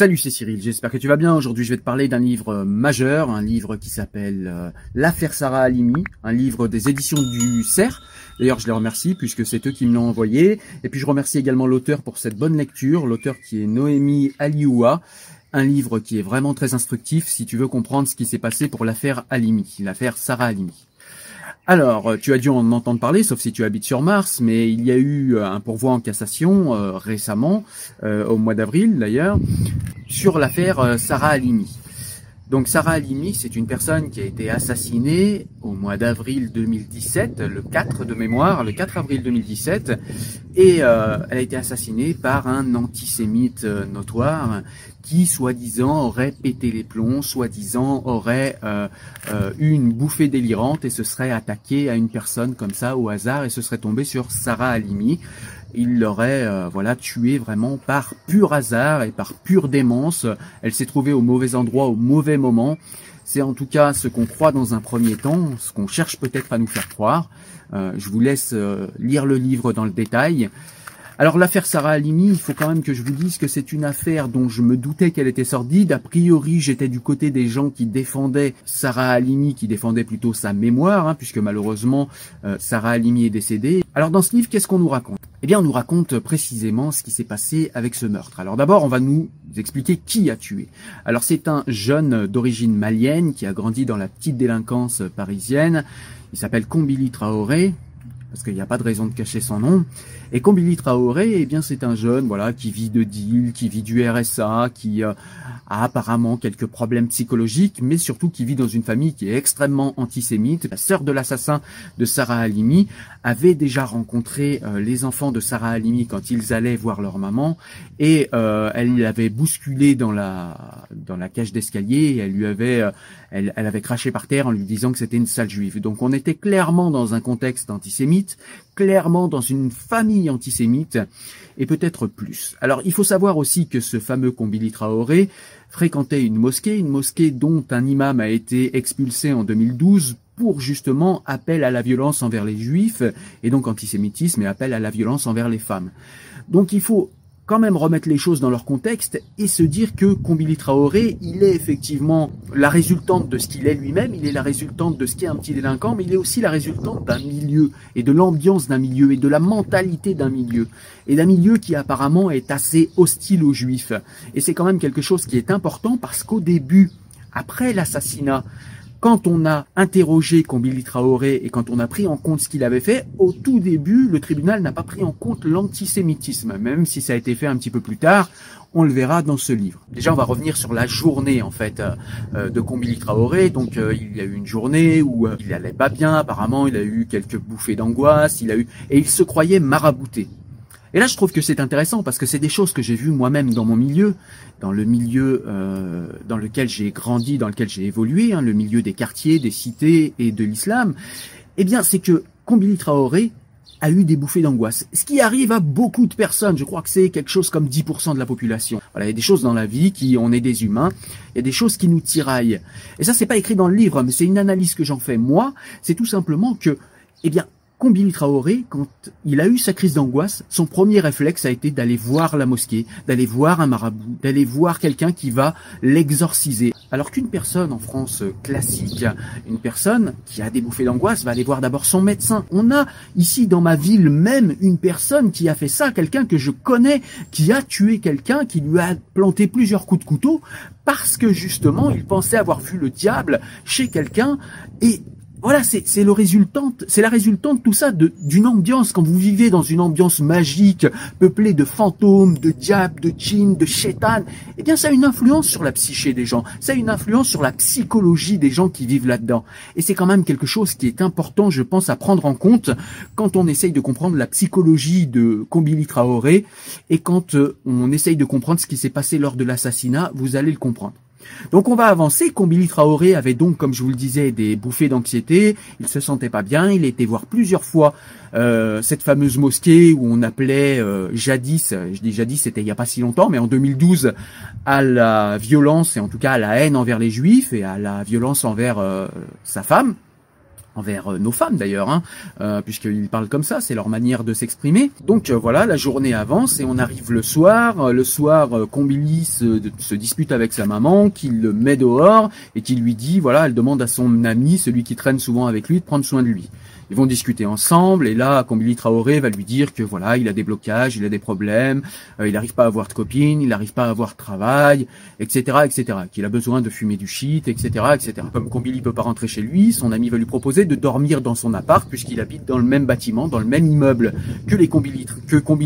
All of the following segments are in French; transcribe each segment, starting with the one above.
Salut, c'est Cyril, j'espère que tu vas bien. Aujourd'hui, je vais te parler d'un livre majeur, un livre qui s'appelle euh, L'affaire Sarah Halimi, un livre des éditions du CERF. D'ailleurs, je les remercie puisque c'est eux qui me l'ont envoyé. Et puis, je remercie également l'auteur pour cette bonne lecture, l'auteur qui est Noémie Alioua. Un livre qui est vraiment très instructif si tu veux comprendre ce qui s'est passé pour l'affaire Halimi, l'affaire Sarah Halimi. Alors, euh, tu as dû en entendre parler, sauf si tu habites sur Mars, mais il y a eu euh, un pourvoi en cassation euh, récemment, au mois d'avril d'ailleurs, sur l'affaire Sarah Halimi. Donc Sarah Halimi, c'est une personne qui a été assassinée au mois d'avril 2017, le 4 de mémoire, le 4 avril 2017, et euh, elle a été assassinée par un antisémite euh, notoire qui, soi-disant, aurait pété les plombs, soi-disant, aurait euh, eu une bouffée délirante et se serait attaqué à une personne comme ça au hasard et se serait tombé sur Sarah Halimi il l'aurait euh, voilà tué vraiment par pur hasard et par pure démence. Elle s'est trouvée au mauvais endroit au mauvais moment. C'est en tout cas ce qu'on croit dans un premier temps, ce qu'on cherche peut-être à nous faire croire. Euh, je vous laisse euh, lire le livre dans le détail. Alors l'affaire Sarah Halimi, il faut quand même que je vous dise que c'est une affaire dont je me doutais qu'elle était sordide. A priori, j'étais du côté des gens qui défendaient Sarah Halimi, qui défendaient plutôt sa mémoire, hein, puisque malheureusement Sarah Halimi est décédée. Alors dans ce livre, qu'est-ce qu'on nous raconte? Eh bien, on nous raconte précisément ce qui s'est passé avec ce meurtre. Alors d'abord, on va nous expliquer qui a tué. Alors c'est un jeune d'origine malienne qui a grandi dans la petite délinquance parisienne. Il s'appelle Combili Traoré, parce qu'il n'y a pas de raison de cacher son nom. Et Combili Traoré, eh bien, c'est un jeune, voilà, qui vit de deal, qui vit du RSA, qui euh, a apparemment quelques problèmes psychologiques, mais surtout qui vit dans une famille qui est extrêmement antisémite. La sœur de l'assassin de Sarah Halimi avait déjà rencontré euh, les enfants de Sarah Halimi quand ils allaient voir leur maman, et euh, elle l'avait bousculé dans la dans la cage d'escalier, et elle lui avait elle, elle avait craché par terre en lui disant que c'était une sale juive. Donc on était clairement dans un contexte antisémite, clairement dans une famille antisémite, et peut-être plus. Alors il faut savoir aussi que ce fameux Combili Traoré fréquentait une mosquée, une mosquée dont un imam a été expulsé en 2012 pour justement appel à la violence envers les juifs, et donc antisémitisme et appel à la violence envers les femmes. Donc il faut quand même remettre les choses dans leur contexte et se dire que Combili Traoré, il est effectivement la résultante de ce qu'il est lui-même, il est la résultante de ce qu'est un petit délinquant, mais il est aussi la résultante d'un milieu et de l'ambiance d'un milieu et de la mentalité d'un milieu et d'un milieu qui apparemment est assez hostile aux juifs. Et c'est quand même quelque chose qui est important parce qu'au début, après l'assassinat, quand on a interrogé Combili Traoré et quand on a pris en compte ce qu'il avait fait, au tout début, le tribunal n'a pas pris en compte l'antisémitisme, même si ça a été fait un petit peu plus tard. On le verra dans ce livre. Déjà, on va revenir sur la journée en fait euh, de Combili Traoré. Donc, euh, il y a eu une journée où euh, il allait pas bien. Apparemment, il a eu quelques bouffées d'angoisse. Il a eu et il se croyait marabouté. Et là, je trouve que c'est intéressant parce que c'est des choses que j'ai vues moi-même dans mon milieu, dans le milieu euh, dans lequel j'ai grandi, dans lequel j'ai évolué, hein, le milieu des quartiers, des cités et de l'islam. Eh bien, c'est que Combili Traoré a eu des bouffées d'angoisse. Ce qui arrive à beaucoup de personnes. Je crois que c'est quelque chose comme 10% de la population. Voilà, il y a des choses dans la vie qui, on est des humains. Il y a des choses qui nous tiraillent. Et ça, c'est pas écrit dans le livre, mais c'est une analyse que j'en fais moi. C'est tout simplement que, eh bien, Combini Traoré, quand il a eu sa crise d'angoisse, son premier réflexe a été d'aller voir la mosquée, d'aller voir un marabout, d'aller voir quelqu'un qui va l'exorciser. Alors qu'une personne en France classique, une personne qui a des bouffées d'angoisse va aller voir d'abord son médecin. On a ici dans ma ville même une personne qui a fait ça, quelqu'un que je connais, qui a tué quelqu'un, qui lui a planté plusieurs coups de couteau parce que justement il pensait avoir vu le diable chez quelqu'un et voilà, c'est le résultante, c'est la résultante tout ça d'une ambiance. Quand vous vivez dans une ambiance magique, peuplée de fantômes, de diables, de djinns, de chétanes, eh bien, ça a une influence sur la psyché des gens. Ça a une influence sur la psychologie des gens qui vivent là-dedans. Et c'est quand même quelque chose qui est important, je pense, à prendre en compte quand on essaye de comprendre la psychologie de Combili Traoré et quand euh, on essaye de comprendre ce qui s'est passé lors de l'assassinat, vous allez le comprendre. Donc on va avancer. Combili Traoré avait donc, comme je vous le disais, des bouffées d'anxiété. Il se sentait pas bien. Il était voir plusieurs fois euh, cette fameuse mosquée où on appelait euh, jadis, je dis jadis, c'était il y a pas si longtemps, mais en 2012, à la violence et en tout cas à la haine envers les juifs et à la violence envers euh, sa femme. Envers nos femmes d'ailleurs, hein, puisqu'ils parlent comme ça, c'est leur manière de s'exprimer. Donc voilà, la journée avance et on arrive le soir. le soir, Combili se, se, dispute avec sa maman, qui le met dehors et qui lui dit, voilà, elle demande à son ami, celui qui traîne souvent avec lui, de prendre soin de lui. Ils vont discuter ensemble et là, Combili Traoré va lui dire que voilà, il a des blocages, il a des problèmes, euh, il n'arrive pas à avoir de copine, il n'arrive pas à avoir de travail, etc., etc. Qu'il a besoin de fumer du shit, etc., etc. Comme Combili peut pas rentrer chez lui, son ami va lui proposer de dormir dans son appart puisqu'il habite dans le même bâtiment, dans le même immeuble que les Combili,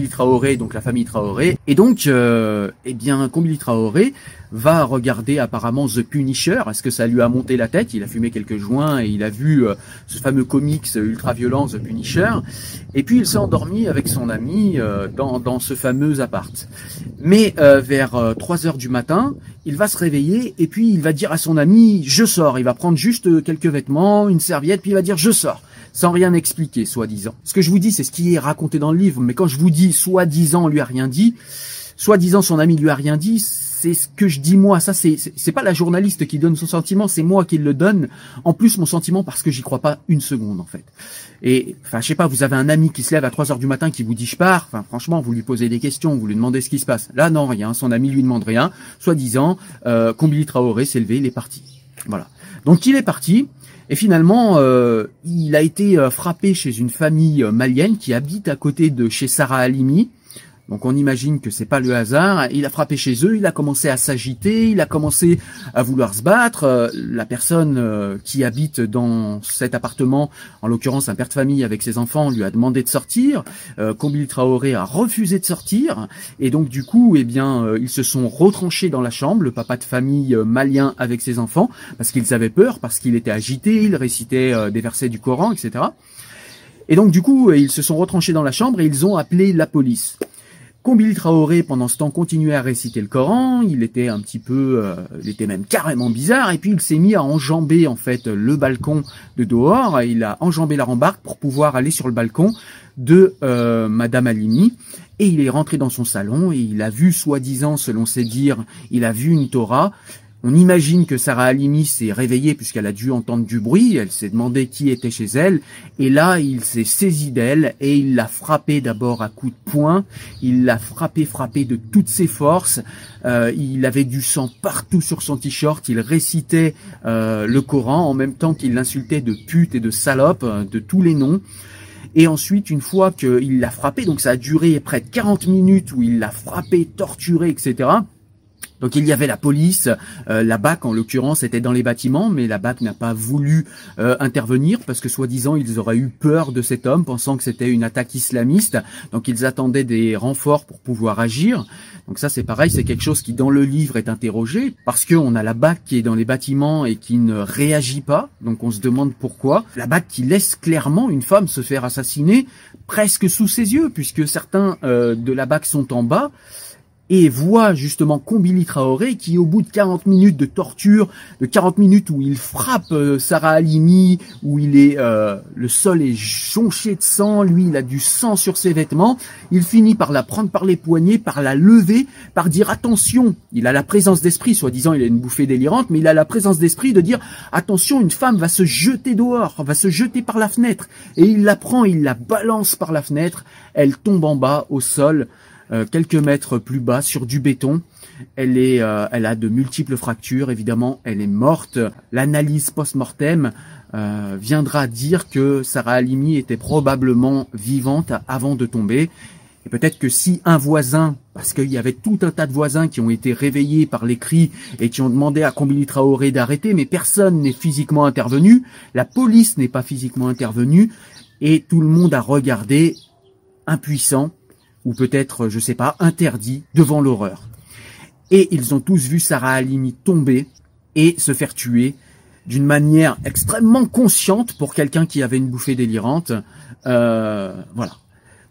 Traoré, donc la famille Traoré. Et donc, euh, eh bien, Combili Traoré va regarder apparemment The Punisher. Est-ce que ça lui a monté la tête? Il a fumé quelques joints et il a vu euh, ce fameux comics ultra-violent The Punisher. Et puis il s'est endormi avec son ami euh, dans, dans, ce fameux appart. Mais euh, vers 3 heures du matin, il va se réveiller et puis il va dire à son ami je sors. Il va prendre juste quelques vêtements, une serviette, puis il va dire je sors sans rien expliquer, soi-disant. Ce que je vous dis, c'est ce qui est raconté dans le livre, mais quand je vous dis soi-disant on lui a rien dit, soi-disant son ami lui a rien dit, c'est ce que je dis moi. Ça, c'est c'est pas la journaliste qui donne son sentiment, c'est moi qui le donne. En plus, mon sentiment parce que j'y crois pas une seconde en fait. Et enfin, je sais pas, vous avez un ami qui se lève à 3 heures du matin qui vous dit je pars. Enfin, franchement, vous lui posez des questions, vous lui demandez ce qui se passe. Là, non, rien. Son ami lui demande rien. Soi-disant, euh, Combili Traoré s'est levé, il est parti. Voilà. Donc il est parti. Et finalement, euh, il a été euh, frappé chez une famille euh, malienne qui habite à côté de chez Sarah Halimi. Donc on imagine que c'est pas le hasard. Il a frappé chez eux, il a commencé à s'agiter, il a commencé à vouloir se battre. Euh, la personne euh, qui habite dans cet appartement, en l'occurrence un père de famille avec ses enfants, lui a demandé de sortir. Euh, Traoré a refusé de sortir et donc du coup, eh bien, ils se sont retranchés dans la chambre, le papa de famille malien avec ses enfants, parce qu'ils avaient peur, parce qu'il était agité, il récitait des versets du Coran, etc. Et donc du coup, ils se sont retranchés dans la chambre et ils ont appelé la police. Combil Traoré, pendant ce temps, continuait à réciter le Coran. Il était un petit peu, euh, il était même carrément bizarre. Et puis il s'est mis à enjamber en fait le balcon de dehors. Il a enjambé la rambarde pour pouvoir aller sur le balcon de euh, Madame Alimi. Et il est rentré dans son salon et il a vu, soi-disant, selon ses dires, il a vu une Torah. On imagine que Sarah Halimi s'est réveillée puisqu'elle a dû entendre du bruit, elle s'est demandé qui était chez elle, et là il s'est saisi d'elle et il l'a frappée d'abord à coups de poing, il l'a frappée, frappée de toutes ses forces, euh, il avait du sang partout sur son t-shirt, il récitait euh, le Coran en même temps qu'il l'insultait de pute et de salope, euh, de tous les noms. Et ensuite, une fois qu'il l'a frappée, donc ça a duré près de 40 minutes où il l'a frappée, torturée, etc. Donc il y avait la police, euh, la BAC en l'occurrence était dans les bâtiments, mais la BAC n'a pas voulu euh, intervenir parce que soi-disant ils auraient eu peur de cet homme, pensant que c'était une attaque islamiste. Donc ils attendaient des renforts pour pouvoir agir. Donc ça c'est pareil, c'est quelque chose qui dans le livre est interrogé parce qu'on a la BAC qui est dans les bâtiments et qui ne réagit pas. Donc on se demande pourquoi. La BAC qui laisse clairement une femme se faire assassiner presque sous ses yeux puisque certains euh, de la BAC sont en bas et voit justement Combili Traoré qui au bout de 40 minutes de torture, de 40 minutes où il frappe euh, Sarah Halimi, où il est euh, le sol est jonché de sang, lui il a du sang sur ses vêtements, il finit par la prendre par les poignets, par la lever, par dire attention, il a la présence d'esprit, soi-disant il a une bouffée délirante, mais il a la présence d'esprit de dire attention, une femme va se jeter dehors, va se jeter par la fenêtre, et il la prend, il la balance par la fenêtre, elle tombe en bas au sol, euh, quelques mètres plus bas sur du béton. Elle est, euh, elle a de multiples fractures. Évidemment, elle est morte. L'analyse post-mortem euh, viendra dire que Sarah Halimi était probablement vivante avant de tomber. Et peut-être que si un voisin, parce qu'il y avait tout un tas de voisins qui ont été réveillés par les cris et qui ont demandé à Combini Traoré d'arrêter, mais personne n'est physiquement intervenu, la police n'est pas physiquement intervenue, et tout le monde a regardé impuissant ou peut-être, je sais pas, interdit devant l'horreur. Et ils ont tous vu Sarah Halimi tomber et se faire tuer d'une manière extrêmement consciente pour quelqu'un qui avait une bouffée délirante. Euh, voilà.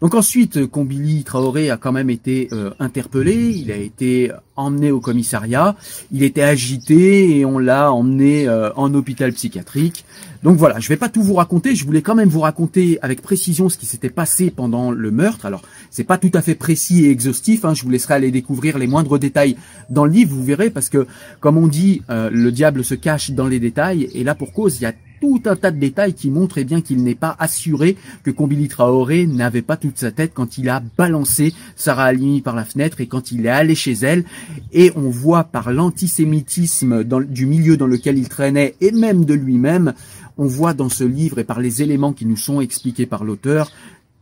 Donc ensuite, Combili Traoré a quand même été euh, interpellé, il a été emmené au commissariat, il était agité et on l'a emmené euh, en hôpital psychiatrique. Donc voilà, je vais pas tout vous raconter, je voulais quand même vous raconter avec précision ce qui s'était passé pendant le meurtre. Alors, c'est pas tout à fait précis et exhaustif, hein, je vous laisserai aller découvrir les moindres détails dans le livre, vous verrez, parce que, comme on dit, euh, le diable se cache dans les détails, et là pour cause, il y a tout un tas de détails qui montrent eh bien qu'il n'est pas assuré que Combili Traoré n'avait pas toute sa tête quand il a balancé Sarah Halimi par la fenêtre et quand il est allé chez elle. Et on voit par l'antisémitisme du milieu dans lequel il traînait et même de lui-même, on voit dans ce livre et par les éléments qui nous sont expliqués par l'auteur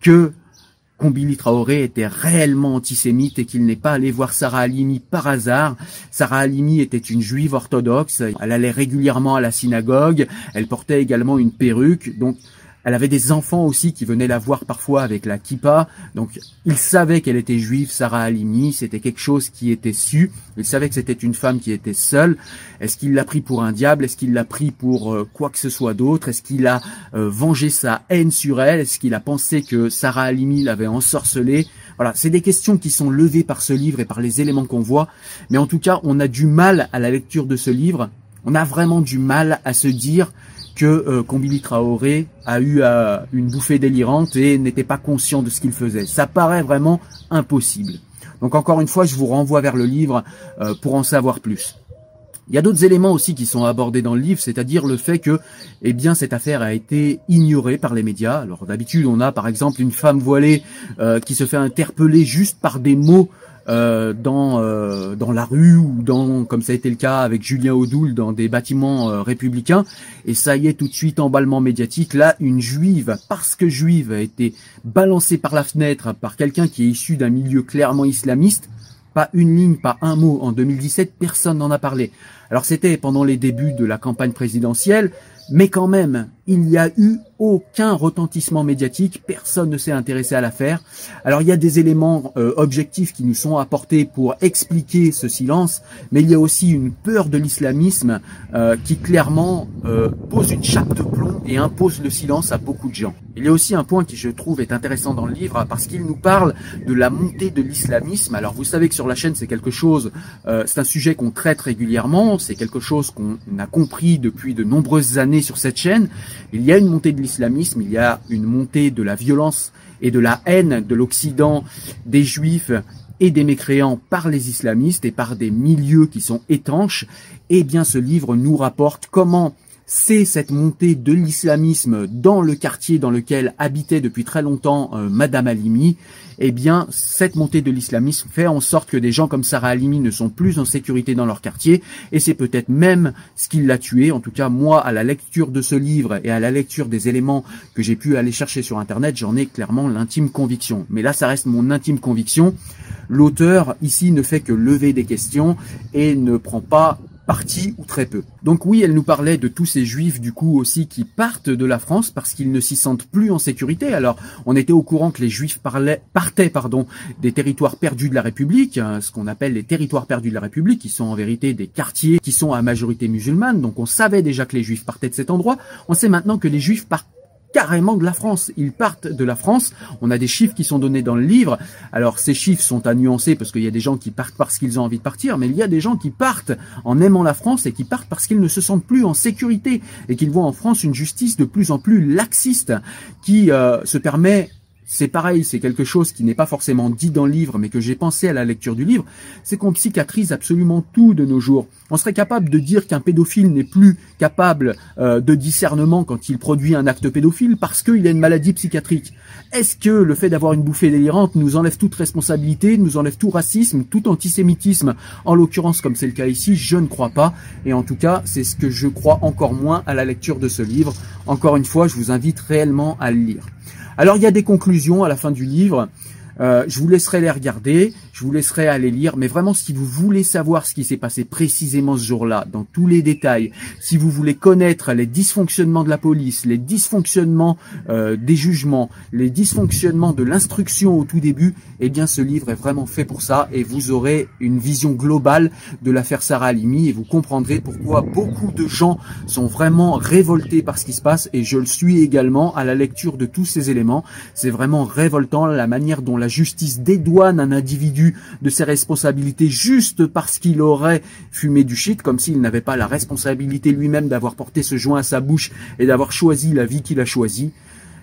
que Combili Traoré était réellement antisémite et qu'il n'est pas allé voir Sarah Halimi par hasard. Sarah Halimi était une juive orthodoxe, elle allait régulièrement à la synagogue, elle portait également une perruque, donc elle avait des enfants aussi qui venaient la voir parfois avec la kippa. Donc, il savait qu'elle était juive, Sarah Halimi. C'était quelque chose qui était su. Il savait que c'était une femme qui était seule. Est-ce qu'il l'a pris pour un diable? Est-ce qu'il l'a pris pour euh, quoi que ce soit d'autre? Est-ce qu'il a euh, vengé sa haine sur elle? Est-ce qu'il a pensé que Sarah Halimi l'avait ensorcelée Voilà, c'est des questions qui sont levées par ce livre et par les éléments qu'on voit. Mais en tout cas, on a du mal à la lecture de ce livre. On a vraiment du mal à se dire que euh, Traoré a eu euh, une bouffée délirante et n'était pas conscient de ce qu'il faisait. Ça paraît vraiment impossible. Donc encore une fois, je vous renvoie vers le livre euh, pour en savoir plus. Il y a d'autres éléments aussi qui sont abordés dans le livre, c'est-à-dire le fait que, eh bien, cette affaire a été ignorée par les médias. Alors d'habitude, on a par exemple une femme voilée qui se fait interpeller juste par des mots euh, dans euh, dans la rue ou dans comme ça a été le cas avec Julien Audoul dans des bâtiments euh, républicains et ça y est tout de suite emballement médiatique là une juive parce que juive a été balancée par la fenêtre par quelqu'un qui est issu d'un milieu clairement islamiste pas une ligne, pas un mot. En 2017, personne n'en a parlé. Alors c'était pendant les débuts de la campagne présidentielle, mais quand même, il n'y a eu aucun retentissement médiatique, personne ne s'est intéressé à l'affaire. Alors il y a des éléments euh, objectifs qui nous sont apportés pour expliquer ce silence, mais il y a aussi une peur de l'islamisme euh, qui clairement euh, pose une chape de plomb et impose le silence à beaucoup de gens. Il y a aussi un point qui je trouve est intéressant dans le livre parce qu'il nous parle de la montée de l'islamisme. Alors vous savez que sur la chaîne c'est quelque chose, c'est un sujet qu'on traite régulièrement, c'est quelque chose qu'on a compris depuis de nombreuses années sur cette chaîne. Il y a une montée de l'islamisme, il y a une montée de la violence et de la haine de l'Occident, des juifs et des mécréants par les islamistes et par des milieux qui sont étanches, eh bien ce livre nous rapporte comment c'est cette montée de l'islamisme dans le quartier dans lequel habitait depuis très longtemps euh, Madame Halimi, eh bien, cette montée de l'islamisme fait en sorte que des gens comme Sarah Halimi ne sont plus en sécurité dans leur quartier, et c'est peut-être même ce qui l'a tué. En tout cas, moi, à la lecture de ce livre et à la lecture des éléments que j'ai pu aller chercher sur Internet, j'en ai clairement l'intime conviction. Mais là, ça reste mon intime conviction. L'auteur, ici, ne fait que lever des questions et ne prend pas ou très peu. Donc oui, elle nous parlait de tous ces juifs du coup aussi qui partent de la France parce qu'ils ne s'y sentent plus en sécurité. Alors on était au courant que les juifs parlaient, partaient pardon, des territoires perdus de la République, hein, ce qu'on appelle les territoires perdus de la République, qui sont en vérité des quartiers qui sont à majorité musulmane. Donc on savait déjà que les juifs partaient de cet endroit. On sait maintenant que les juifs partent carrément de la France. Ils partent de la France. On a des chiffres qui sont donnés dans le livre. Alors ces chiffres sont à nuancer parce qu'il y a des gens qui partent parce qu'ils ont envie de partir, mais il y a des gens qui partent en aimant la France et qui partent parce qu'ils ne se sentent plus en sécurité et qu'ils voient en France une justice de plus en plus laxiste qui euh, se permet c'est pareil, c'est quelque chose qui n'est pas forcément dit dans le livre, mais que j'ai pensé à la lecture du livre, c'est qu'on psychiatrise absolument tout de nos jours. On serait capable de dire qu'un pédophile n'est plus capable euh, de discernement quand il produit un acte pédophile parce qu'il a une maladie psychiatrique. Est-ce que le fait d'avoir une bouffée délirante nous enlève toute responsabilité, nous enlève tout racisme, tout antisémitisme? En l'occurrence, comme c'est le cas ici, je ne crois pas. Et en tout cas, c'est ce que je crois encore moins à la lecture de ce livre. Encore une fois, je vous invite réellement à le lire. Alors il y a des conclusions à la fin du livre. Euh, je vous laisserai les regarder, je vous laisserai aller lire, mais vraiment si vous voulez savoir ce qui s'est passé précisément ce jour-là, dans tous les détails, si vous voulez connaître les dysfonctionnements de la police, les dysfonctionnements euh, des jugements, les dysfonctionnements de l'instruction au tout début, eh bien ce livre est vraiment fait pour ça et vous aurez une vision globale de l'affaire Sarah Halimi et vous comprendrez pourquoi beaucoup de gens sont vraiment révoltés par ce qui se passe et je le suis également à la lecture de tous ces éléments. C'est vraiment révoltant la manière dont la justice dédouane un individu de ses responsabilités juste parce qu'il aurait fumé du shit, comme s'il n'avait pas la responsabilité lui-même d'avoir porté ce joint à sa bouche et d'avoir choisi la vie qu'il a choisie.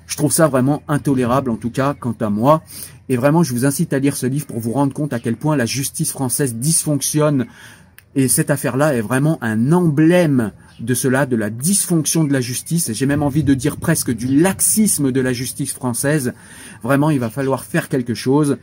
Je trouve ça vraiment intolérable, en tout cas, quant à moi. Et vraiment, je vous incite à lire ce livre pour vous rendre compte à quel point la justice française dysfonctionne. Et cette affaire-là est vraiment un emblème de cela, de la dysfonction de la justice, j'ai même envie de dire presque du laxisme de la justice française. Vraiment, il va falloir faire quelque chose.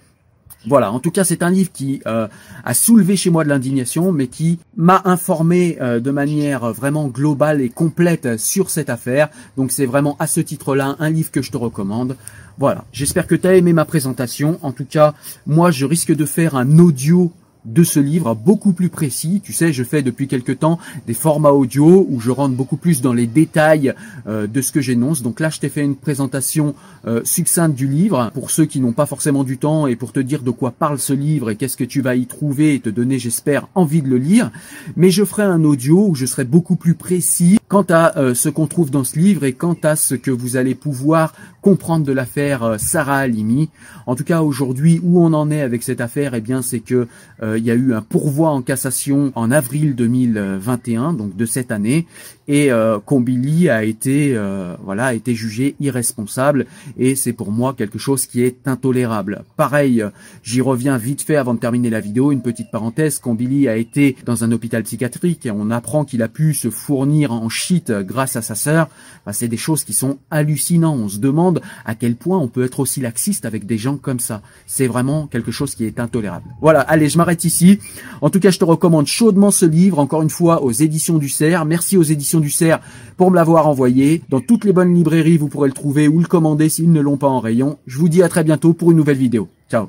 Voilà, en tout cas, c'est un livre qui euh, a soulevé chez moi de l'indignation, mais qui m'a informé euh, de manière vraiment globale et complète sur cette affaire. Donc c'est vraiment à ce titre-là un livre que je te recommande. Voilà, j'espère que tu as aimé ma présentation. En tout cas, moi, je risque de faire un audio de ce livre beaucoup plus précis. Tu sais, je fais depuis quelque temps des formats audio où je rentre beaucoup plus dans les détails euh, de ce que j'énonce. Donc là, je t'ai fait une présentation euh, succincte du livre pour ceux qui n'ont pas forcément du temps et pour te dire de quoi parle ce livre et qu'est-ce que tu vas y trouver et te donner, j'espère, envie de le lire. Mais je ferai un audio où je serai beaucoup plus précis quant à euh, ce qu'on trouve dans ce livre et quant à ce que vous allez pouvoir comprendre de l'affaire Sarah Halimi. En tout cas, aujourd'hui, où on en est avec cette affaire, eh bien, c'est que il y a eu un pourvoi en cassation en avril 2021, donc de cette année, et euh, Combili a été euh, voilà a été jugé irresponsable et c'est pour moi quelque chose qui est intolérable. Pareil, j'y reviens vite fait avant de terminer la vidéo, une petite parenthèse, Combili a été dans un hôpital psychiatrique et on apprend qu'il a pu se fournir en shit grâce à sa sœur. c'est des choses qui sont hallucinantes. On se demande à quel point on peut être aussi laxiste avec des gens comme ça. C'est vraiment quelque chose qui est intolérable. Voilà, allez, je m'arrête ici. En tout cas, je te recommande chaudement ce livre, encore une fois, aux éditions du Cerf. Merci aux éditions du Cerf pour me l'avoir envoyé. Dans toutes les bonnes librairies, vous pourrez le trouver ou le commander s'ils ne l'ont pas en rayon. Je vous dis à très bientôt pour une nouvelle vidéo. Ciao